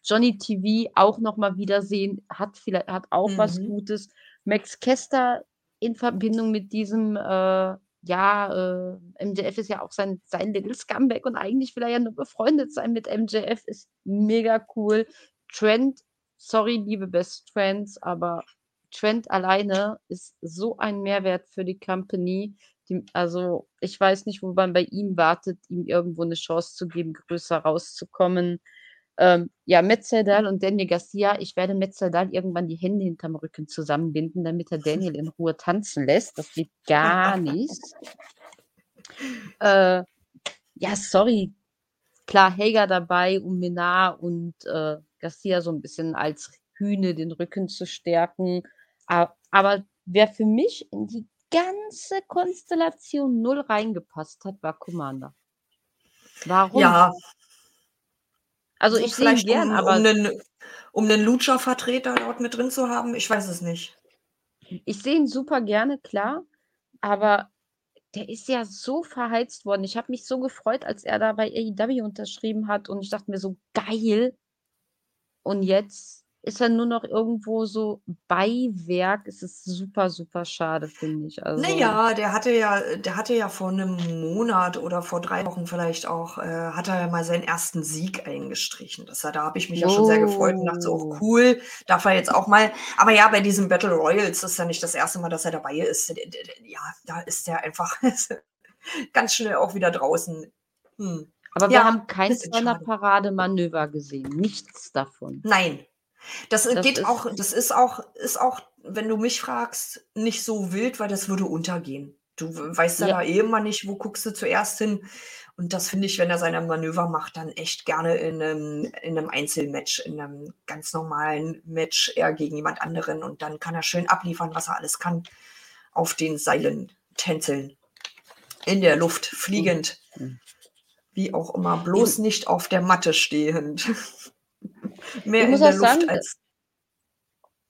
Johnny TV auch noch mal wiedersehen, hat vielleicht hat auch mhm. was Gutes. Max Kester in Verbindung mit diesem, äh, ja, äh, MJF ist ja auch sein, sein Little Scumbag und eigentlich will er ja nur befreundet sein mit MJF, ist mega cool. Trent, sorry, liebe Best Friends, aber Trent alleine ist so ein Mehrwert für die Company. Die, also, ich weiß nicht, wo man bei ihm wartet, ihm irgendwo eine Chance zu geben, größer rauszukommen. Ähm, ja, Metzeldal und Daniel Garcia. Ich werde Metzeldal irgendwann die Hände hinterm Rücken zusammenbinden, damit er Daniel in Ruhe tanzen lässt. Das geht gar nicht. Äh, ja, sorry. Klar, Hager dabei, um Minar und äh, Garcia so ein bisschen als Hühne den Rücken zu stärken. Aber wer für mich in die ganze Konstellation null reingepasst hat, war Commander. Warum? Ja, also ich sehe ihn gern, um, aber. Um einen, um einen Lucha-Vertreter dort mit drin zu haben, ich weiß es nicht. Ich sehe ihn super gerne, klar, aber der ist ja so verheizt worden. Ich habe mich so gefreut, als er da bei AEW unterschrieben hat und ich dachte mir so, geil. Und jetzt ist er nur noch irgendwo so Beiwerk. Es ist super, super schade, finde ich. Also, Naja, der hatte ja, der hatte ja vor einem Monat oder vor drei Wochen vielleicht auch, äh, hat er ja mal seinen ersten Sieg eingestrichen. Das, da habe ich mich ja schon sehr gefreut und dachte so, oh, cool, darf er jetzt auch mal. Aber ja, bei diesem Battle Royals ist ja nicht das erste Mal, dass er dabei ist. Ja, da ist er einfach ganz schnell auch wieder draußen. Hm. Aber wir ja, haben kein Parademanöver gesehen. Nichts davon. Nein, das, äh, das geht auch, das ist auch, ist auch, wenn du mich fragst, nicht so wild, weil das würde untergehen. Du weißt ja, ja da eh immer nicht, wo guckst du zuerst hin. Und das finde ich, wenn er seine Manöver macht, dann echt gerne in einem, in einem Einzelmatch, in einem ganz normalen Match, eher gegen jemand anderen. Und dann kann er schön abliefern, was er alles kann. Auf den Seilen tänzeln. In der Luft, fliegend. Mhm. Wie auch immer, bloß nicht auf der Matte stehend. Mehr ich in muss der auch Luft sagen, als.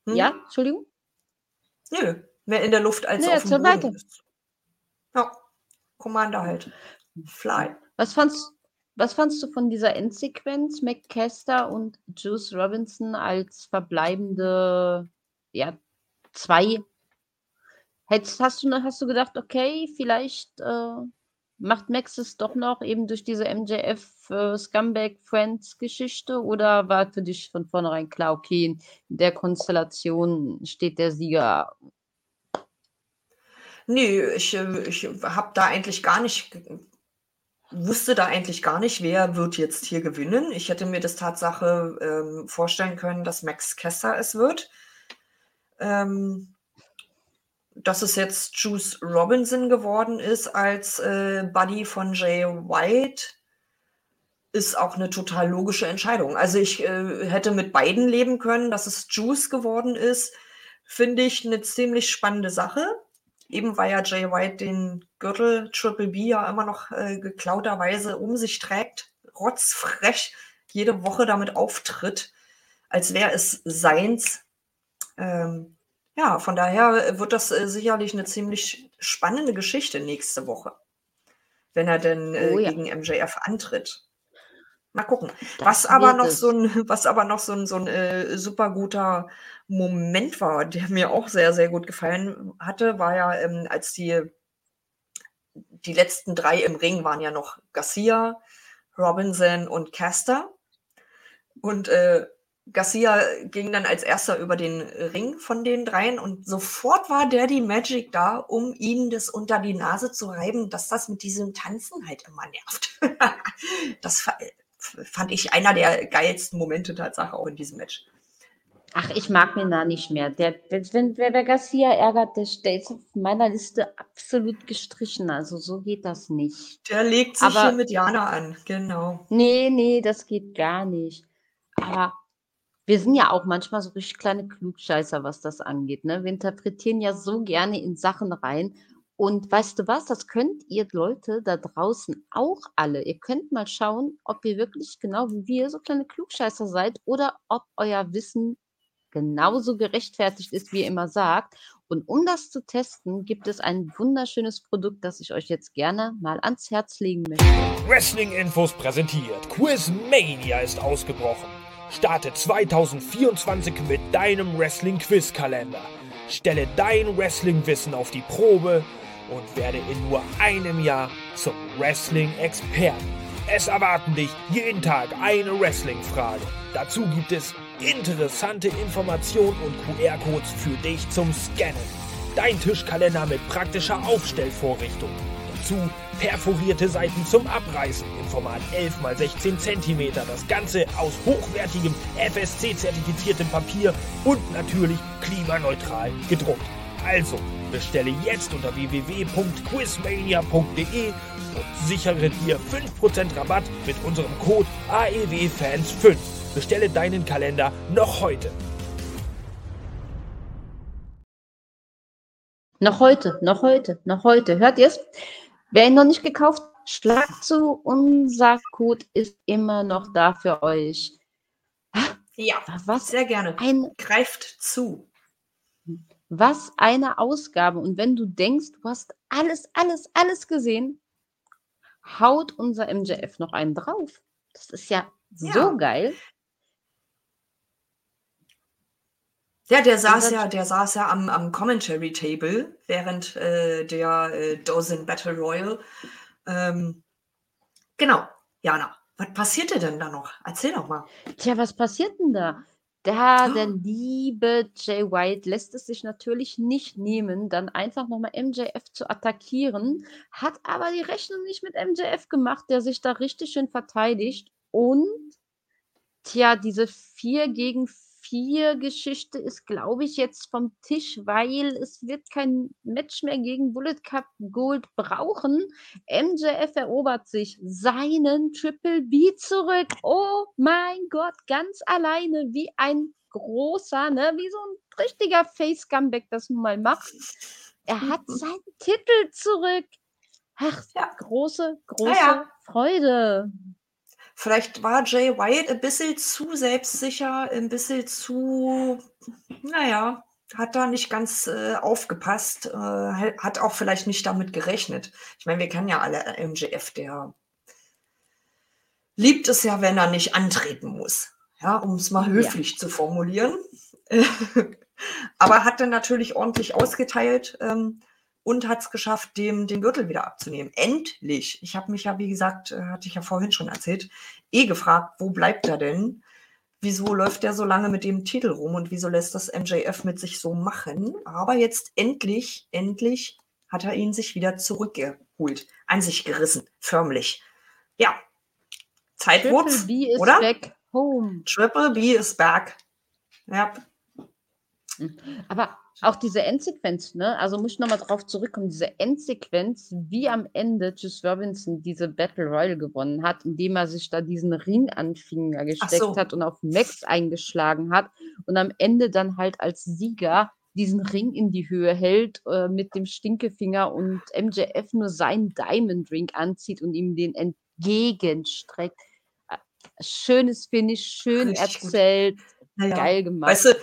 Hm? ja, Entschuldigung? Nö, mehr in der Luft als Nee, auf dem. Boden. Ja, Commander halt. Fly. Was fandst, was fandst du von dieser Endsequenz? McCaster und Juice Robinson als verbleibende, ja, zwei. Hättest, hast, du, hast du gedacht, okay, vielleicht äh, macht Max es doch noch eben durch diese MJF äh, Scumbag Friends Geschichte oder war für dich von vornherein klar, okay, in der Konstellation steht der Sieger? Nee, ich, äh, ich habe da eigentlich gar nicht, wusste da eigentlich gar nicht, wer wird jetzt hier gewinnen. Ich hätte mir das Tatsache ähm, vorstellen können, dass Max Kester es wird. Ähm, dass es jetzt Juice Robinson geworden ist als äh, Buddy von Jay White, ist auch eine total logische Entscheidung. Also ich äh, hätte mit beiden leben können, dass es Juice geworden ist, finde ich eine ziemlich spannende Sache. Eben weil ja Jay White den Gürtel Triple B ja immer noch äh, geklauterweise um sich trägt, rotzfrech jede Woche damit auftritt, als wäre es seins. Ähm, ja, von daher wird das äh, sicherlich eine ziemlich spannende Geschichte nächste Woche, wenn er denn äh, oh, ja. gegen MJF antritt. Mal gucken. was aber, noch so ein, was aber noch so ein, so ein äh, super guter Moment war, der mir auch sehr, sehr gut gefallen hatte, war ja, ähm, als die, die letzten drei im Ring waren ja noch Garcia, Robinson und Caster. Und äh, Garcia ging dann als erster über den Ring von den dreien und sofort war Daddy Magic da, um ihnen das unter die Nase zu reiben, dass das mit diesem Tanzen halt immer nervt. das fand ich einer der geilsten Momente Tatsache auch in diesem Match. Ach, ich mag mir da nicht mehr. Der, wenn wer Garcia ärgert, der steht auf meiner Liste absolut gestrichen. Also so geht das nicht. Der legt sich Aber, hier mit Jana an, genau. Nee, nee, das geht gar nicht. Aber wir sind ja auch manchmal so richtig kleine Klugscheißer, was das angeht. Ne? Wir interpretieren ja so gerne in Sachen rein. Und weißt du was, das könnt ihr Leute da draußen auch alle. Ihr könnt mal schauen, ob ihr wirklich genau wie wir so kleine Klugscheißer seid oder ob euer Wissen genauso gerechtfertigt ist, wie ihr immer sagt. Und um das zu testen, gibt es ein wunderschönes Produkt, das ich euch jetzt gerne mal ans Herz legen möchte. Wrestling Infos präsentiert. Quizmania ist ausgebrochen. Starte 2024 mit deinem Wrestling-Quiz-Kalender. Stelle dein Wrestling-Wissen auf die Probe und werde in nur einem Jahr zum Wrestling-Experten. Es erwarten dich jeden Tag eine Wrestling-Frage. Dazu gibt es interessante Informationen und QR-Codes für dich zum Scannen. Dein Tischkalender mit praktischer Aufstellvorrichtung. Dazu perforierte Seiten zum Abreißen im Format 11 x 16 cm. Das Ganze aus hochwertigem FSC-zertifiziertem Papier und natürlich klimaneutral gedruckt. Also bestelle jetzt unter www.quizmania.de und sichere dir 5% Rabatt mit unserem Code AEWFans5. Bestelle deinen Kalender noch heute. Noch heute, noch heute, noch heute. Hört ihr es? Wer ihn noch nicht gekauft hat, schlagt zu. Unser Code ist immer noch da für euch. Ja, was sehr gerne. Ein, Greift zu. Was eine Ausgabe. Und wenn du denkst, du hast alles, alles, alles gesehen, haut unser MJF noch einen drauf. Das ist ja, ja. so geil. Ja, der saß ja, der saß ja am, am Commentary Table während äh, der äh, Dozen Battle Royal. Ähm, genau, Jana, was passierte denn da noch? Erzähl doch mal. Tja, was passiert denn da? Der, der liebe Jay White lässt es sich natürlich nicht nehmen, dann einfach nochmal MJF zu attackieren, hat aber die Rechnung nicht mit MJF gemacht, der sich da richtig schön verteidigt. Und tja, diese 4 gegen 4 4-Geschichte ist, glaube ich, jetzt vom Tisch, weil es wird kein Match mehr gegen Bullet Cup Gold brauchen. MJF erobert sich seinen Triple B zurück. Oh mein Gott, ganz alleine wie ein großer, ne, wie so ein richtiger Face-Comeback das nun mal macht. Er hat mhm. seinen Titel zurück. Ach, ja. große, große ja. Freude. Vielleicht war Jay White ein bisschen zu selbstsicher, ein bisschen zu, naja, hat da nicht ganz äh, aufgepasst, äh, hat auch vielleicht nicht damit gerechnet. Ich meine, wir kennen ja alle MJF, der liebt es ja, wenn er nicht antreten muss. Ja, um es mal höflich ja. zu formulieren. Aber hat dann natürlich ordentlich ausgeteilt ähm, und hat es geschafft, dem den Gürtel wieder abzunehmen. Endlich. Ich habe mich ja, wie gesagt, äh, hatte ich ja vorhin schon erzählt, eh gefragt, wo bleibt er denn? Wieso läuft der so lange mit dem Titel rum und wieso lässt das MJF mit sich so machen? Aber jetzt endlich, endlich hat er ihn sich wieder zurückgeholt, an sich gerissen, förmlich. Ja, Zeit Triple B is oder? back home. Triple B is back. Ja. Aber auch diese Endsequenz, ne? Also muss ich nochmal drauf zurückkommen, diese Endsequenz, wie am Ende Juice Robinson diese Battle Royale gewonnen hat, indem er sich da diesen Ring an Finger gesteckt so. hat und auf Max eingeschlagen hat und am Ende dann halt als Sieger diesen Ring in die Höhe hält äh, mit dem Stinkefinger und MJF nur seinen Diamond Ring anzieht und ihm den entgegenstreckt. Äh, schönes Finish, schön Richtig erzählt. Gut naja, Geil gemacht. Weißt du,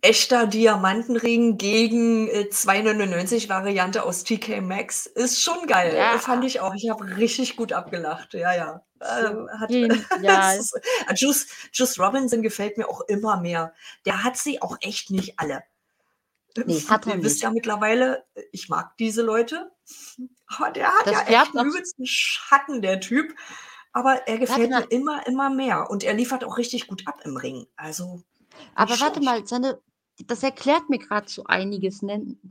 echter Diamantenring gegen äh, 2,99 Variante aus TK Maxx ist schon geil. Ja. Fand ich auch. Ich habe richtig gut abgelacht. Ja, ja. Ähm, hat, ja. ist, äh, Juice, Juice Robinson gefällt mir auch immer mehr. Der hat sie auch echt nicht alle. Nee, hat er Ihr wisst ja mittlerweile, ich mag diese Leute. Aber der hat das ja echt einen übelsten Schatten, der Typ. Aber er gefällt mir immer, immer mehr. Und er liefert auch richtig gut ab im Ring. Also. Aber warte mal, seine, das erklärt mir gerade so einiges.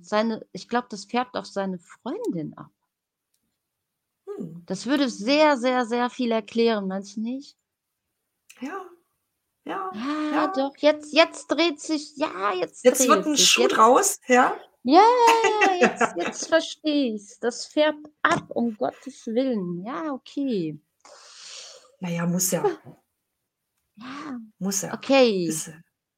Seine, ich glaube, das färbt auf seine Freundin ab. Hm. Das würde sehr, sehr, sehr viel erklären, meinst du nicht? Ja. Ja, ja, ja. doch, jetzt, jetzt dreht sich, ja, jetzt Jetzt wird ein sich. Schuh jetzt, draus, ja? Ja, jetzt, jetzt verstehe ich es. Das färbt ab, um Gottes Willen. Ja, okay. Naja, muss ja. Ja. Muss ja. Okay. Ist,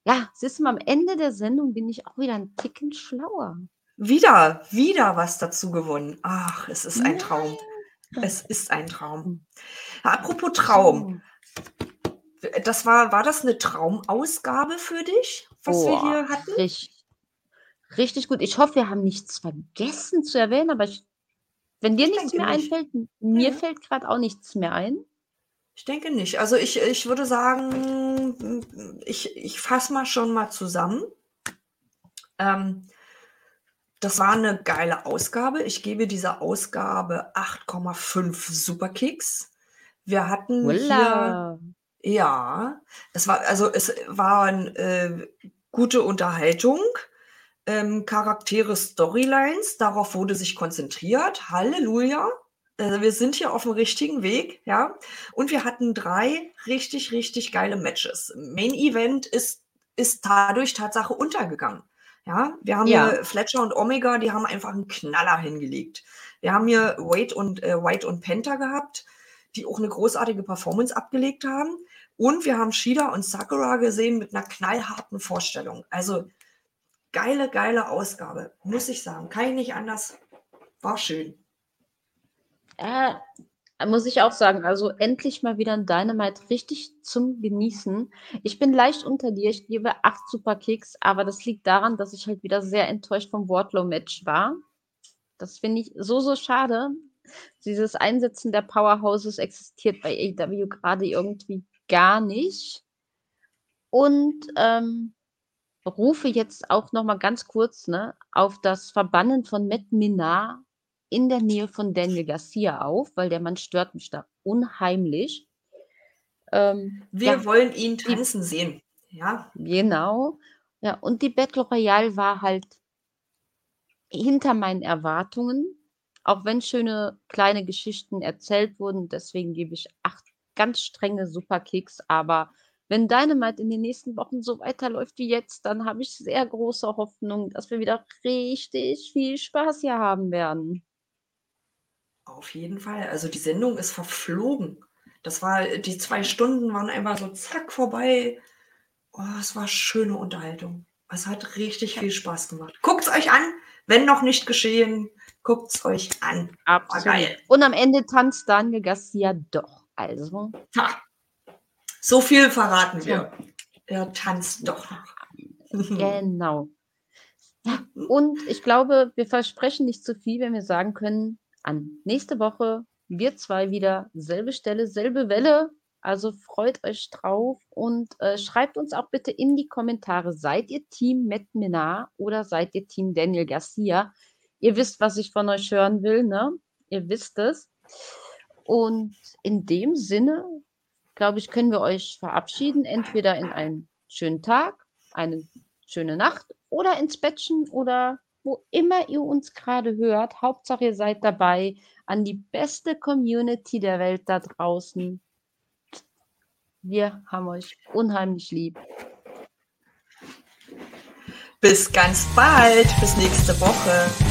ja, siehst du mal, am Ende der Sendung bin ich auch wieder ein Ticken schlauer. Wieder, wieder was dazu gewonnen. Ach, es ist ein Traum. Es ist ein Traum. Apropos Traum. Das war, war das eine Traumausgabe für dich, was wir Boah, hier hatten? richtig, richtig gut. Ich hoffe, wir haben nichts vergessen zu erwähnen, aber ich, wenn dir Ich nichts mehr nicht. einfällt, mir Mhm. fällt gerade auch nichts mehr ein. Ich denke nicht. Also ich, ich würde sagen, ich, ich fasse mal schon mal zusammen. Ähm, das war eine geile Ausgabe. Ich gebe dieser Ausgabe 8,5 Superkicks. Wir hatten Voila. hier, ja, es war, also es waren äh, gute Unterhaltung, ähm, Charaktere, Storylines, darauf wurde sich konzentriert. Halleluja. Also wir sind hier auf dem richtigen Weg, ja. Und wir hatten drei richtig, richtig geile Matches. Main Event ist, ist dadurch Tatsache untergegangen. Ja, wir haben ja. hier Fletcher und Omega, die haben einfach einen Knaller hingelegt. Wir haben hier Wade und, äh, White und Penta gehabt, die auch eine großartige Performance abgelegt haben. Und wir haben Shida und Sakura gesehen mit einer knallharten Vorstellung. Also geile, geile Ausgabe, muss ich sagen. Kann ich nicht anders. War schön. Ja, muss ich auch sagen, also endlich mal wieder ein Dynamite richtig zum Genießen. Ich bin leicht unter dir, ich gebe acht Superkicks, aber das liegt daran, dass ich halt wieder sehr enttäuscht vom Wardlow-Match war. Das finde ich so, so schade. Dieses Einsetzen der Powerhouses existiert bei AEW gerade irgendwie gar nicht. Und ähm, rufe jetzt auch noch mal ganz kurz ne, auf das Verbannen von Matt Minar in der Nähe von Daniel Garcia auf, weil der Mann stört mich da unheimlich. Ähm, Wir ja, wollen ihn tanzen die, sehen. Ja. Genau. Ja, und die Battle Royale war halt hinter meinen Erwartungen, auch wenn schöne kleine Geschichten erzählt wurden. Deswegen gebe ich acht ganz strenge Superkicks. Aber wenn Dynamite in den nächsten Wochen so weiterläuft wie jetzt, dann habe ich sehr große Hoffnung, dass wir wieder richtig viel Spaß hier haben werden. Auf jeden Fall. Also die Sendung ist verflogen. Das war, die zwei Stunden waren einfach so zack vorbei. Oh, es war schöne Unterhaltung. Es hat richtig viel Spaß gemacht. Guckt es euch an, wenn noch nicht geschehen. Guckt es euch an. Absolut. geil. Und am Ende tanzt Daniel Garcia doch. Also. Ha. So viel verraten wir. Er tanzt doch noch. genau. Und ich glaube, wir versprechen nicht zu viel, wenn wir sagen können, an nächste Woche wir zwei wieder selbe Stelle, selbe Welle. Also freut euch drauf und äh, schreibt uns auch bitte in die Kommentare, seid ihr Team Matt Minar oder seid ihr Team Daniel Garcia? Ihr wisst, was ich von euch hören will, ne? Ihr wisst es. Und in dem Sinne, glaube ich, können wir euch verabschieden, entweder in einen schönen Tag, eine schöne Nacht oder ins Bettchen oder wo immer ihr uns gerade hört. Hauptsache, ihr seid dabei an die beste Community der Welt da draußen. Wir haben euch unheimlich lieb. Bis ganz bald, bis nächste Woche.